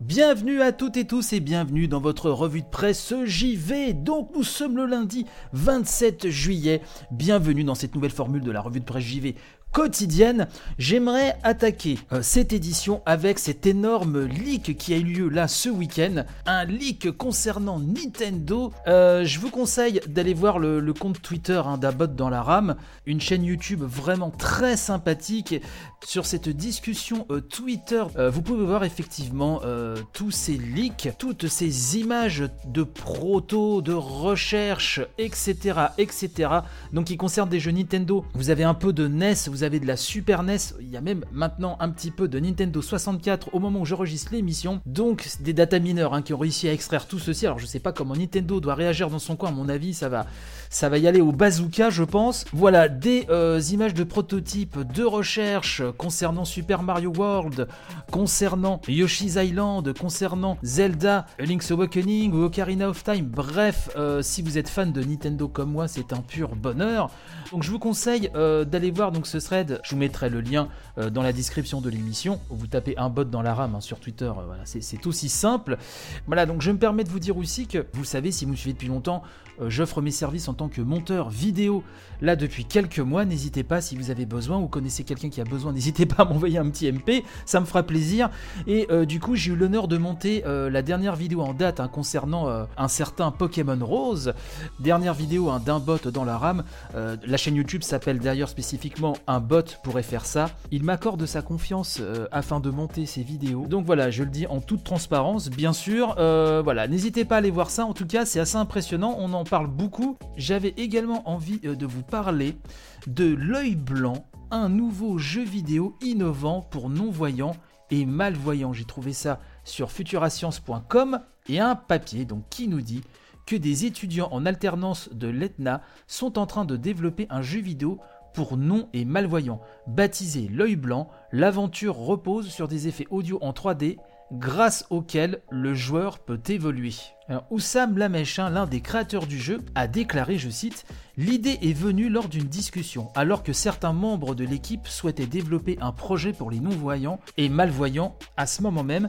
Bienvenue à toutes et tous et bienvenue dans votre revue de presse JV. Donc nous sommes le lundi 27 juillet. Bienvenue dans cette nouvelle formule de la revue de presse JV quotidienne, j'aimerais attaquer euh, cette édition avec cet énorme leak qui a eu lieu là ce week-end. Un leak concernant Nintendo. Euh, je vous conseille d'aller voir le, compte Twitter hein, d'Abot dans la RAM, une chaîne YouTube vraiment très sympathique. Sur cette discussion euh, Twitter, vous pouvez voir effectivement tous ces leaks, toutes ces images de proto, de recherche, etc., etc. Donc qui concernent des jeux Nintendo. Vous avez un peu de NES, vous avez avez de la Super NES, il y a même maintenant un petit peu de Nintendo 64 au moment où j'enregistre l'émission. Donc des data mineurs hein, qui ont réussi à extraire tout ceci. Alors je sais pas comment Nintendo doit réagir dans son coin, à mon avis ça va, ça va y aller au bazooka je pense. Voilà des euh, images de prototypes de recherche concernant Super Mario World, concernant Yoshi's Island, concernant Zelda, Link's Awakening ou Ocarina of Time. Bref, euh, si vous êtes fan de Nintendo comme moi, c'est un pur bonheur. Donc je vous conseille euh, d'aller voir donc ce Je vous mettrai le lien euh, dans la description de l'émission. Vous tapez un bot dans la RAM hein, sur Twitter. Euh, c'est aussi simple. Voilà, donc je me permets de vous dire aussi que vous savez, si vous me suivez depuis longtemps, j'offre mes services en tant que monteur vidéo là depuis quelques mois. N'hésitez pas si vous avez besoin ou connaissez quelqu'un qui a besoin, n'hésitez pas à m'envoyer un petit MP. Ça me fera plaisir. Et du coup, j'ai eu l'honneur de monter la dernière vidéo en date hein, concernant un certain Pokémon Rose. Dernière vidéo hein, d'un bot dans la RAM. La la chaîne YouTube s'appelle d'ailleurs spécifiquement un bot pourrait faire ça. Il m'accorde sa confiance euh, afin de monter ses vidéos. Donc voilà, je le dis en toute transparence, bien sûr. Euh, voilà, n'hésitez pas à aller voir ça. En tout cas, c'est assez impressionnant. On en parle beaucoup. J'avais également envie euh, de vous parler de l'œil blanc, un nouveau jeu vidéo innovant pour non-voyants et malvoyants. J'ai trouvé ça sur futurascience.com et un papier donc qui nous dit que des étudiants en alternance de l'ETNA sont en train de développer un jeu vidéo pour non et malvoyants. Baptisé L'œil blanc, l'aventure repose sur des effets audio en 3D grâce auxquels le joueur peut évoluer. Oussam Lamechin, l'un des créateurs du jeu, a déclaré, je cite, L'idée est venue lors d'une discussion, alors que certains membres de l'équipe souhaitaient développer un projet pour les non-voyants et malvoyants. À ce moment même,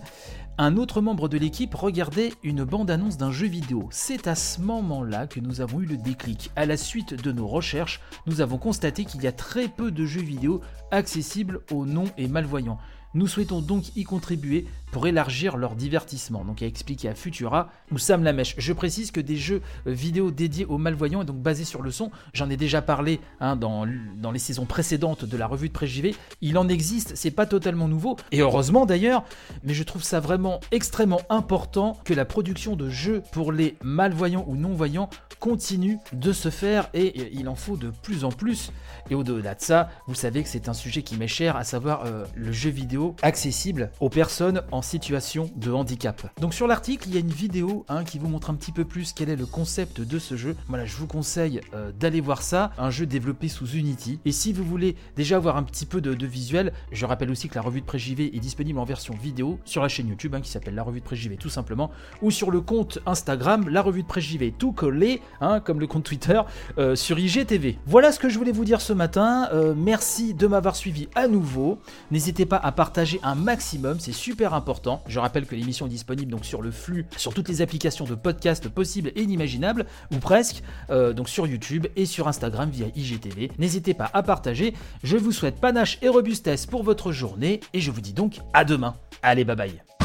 un autre membre de l'équipe regardait une bande-annonce d'un jeu vidéo. C'est à ce moment-là que nous avons eu le déclic. À la suite de nos recherches, nous avons constaté qu'il y a très peu de jeux vidéo accessibles aux non et malvoyants. Nous souhaitons donc y contribuer pour élargir leur divertissement. Donc, a expliqué à Futura ou Sam Lamèche. Je précise que des jeux euh, vidéo dédiés aux malvoyants et donc basés sur le son, j'en ai déjà parlé hein, dans, dans les saisons précédentes de la revue de Pré JV. Il en existe, c'est pas totalement nouveau, et heureusement d'ailleurs, mais je trouve ça vraiment extrêmement important que la production de jeux pour les malvoyants ou non-voyants continue de se faire et il en faut de plus en plus. Et au-delà de ça, vous savez que c'est un sujet qui m'est cher, à savoir euh, le jeu vidéo accessible aux personnes en situation de handicap. Donc sur l'article, il y a une vidéo hein, qui vous montre un petit peu plus quel est le concept de ce jeu. Voilà, je vous conseille euh, d'aller voir ça. Un jeu développé sous Unity. Et si vous voulez déjà avoir un petit peu de, visuel, je rappelle aussi que la revue de Préjv est disponible en version vidéo sur la chaîne YouTube hein, qui s'appelle la revue de Préjv tout simplement, ou sur le compte Instagram, la revue de Préjv tout collé, hein, comme le compte Twitter, euh, sur IGTV. Voilà ce que je voulais vous dire ce matin. Euh, merci de m'avoir suivi à nouveau. N'hésitez pas à partager un maximum, c'est super important je rappelle que l'émission est disponible donc sur le flux, sur toutes les applications de podcast possibles et inimaginables, ou presque, euh, donc sur YouTube et sur Instagram via IGTV. N'hésitez pas à partager. Je vous souhaite panache et robustesse pour votre journée et je vous dis donc à demain. Allez, bye bye.